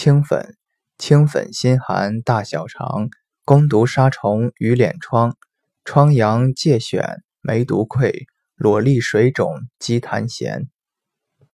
清粉，清粉心寒大小肠，攻毒杀虫于脸疮，疮疡疥癣，梅毒溃，裸痢水肿，积痰涎。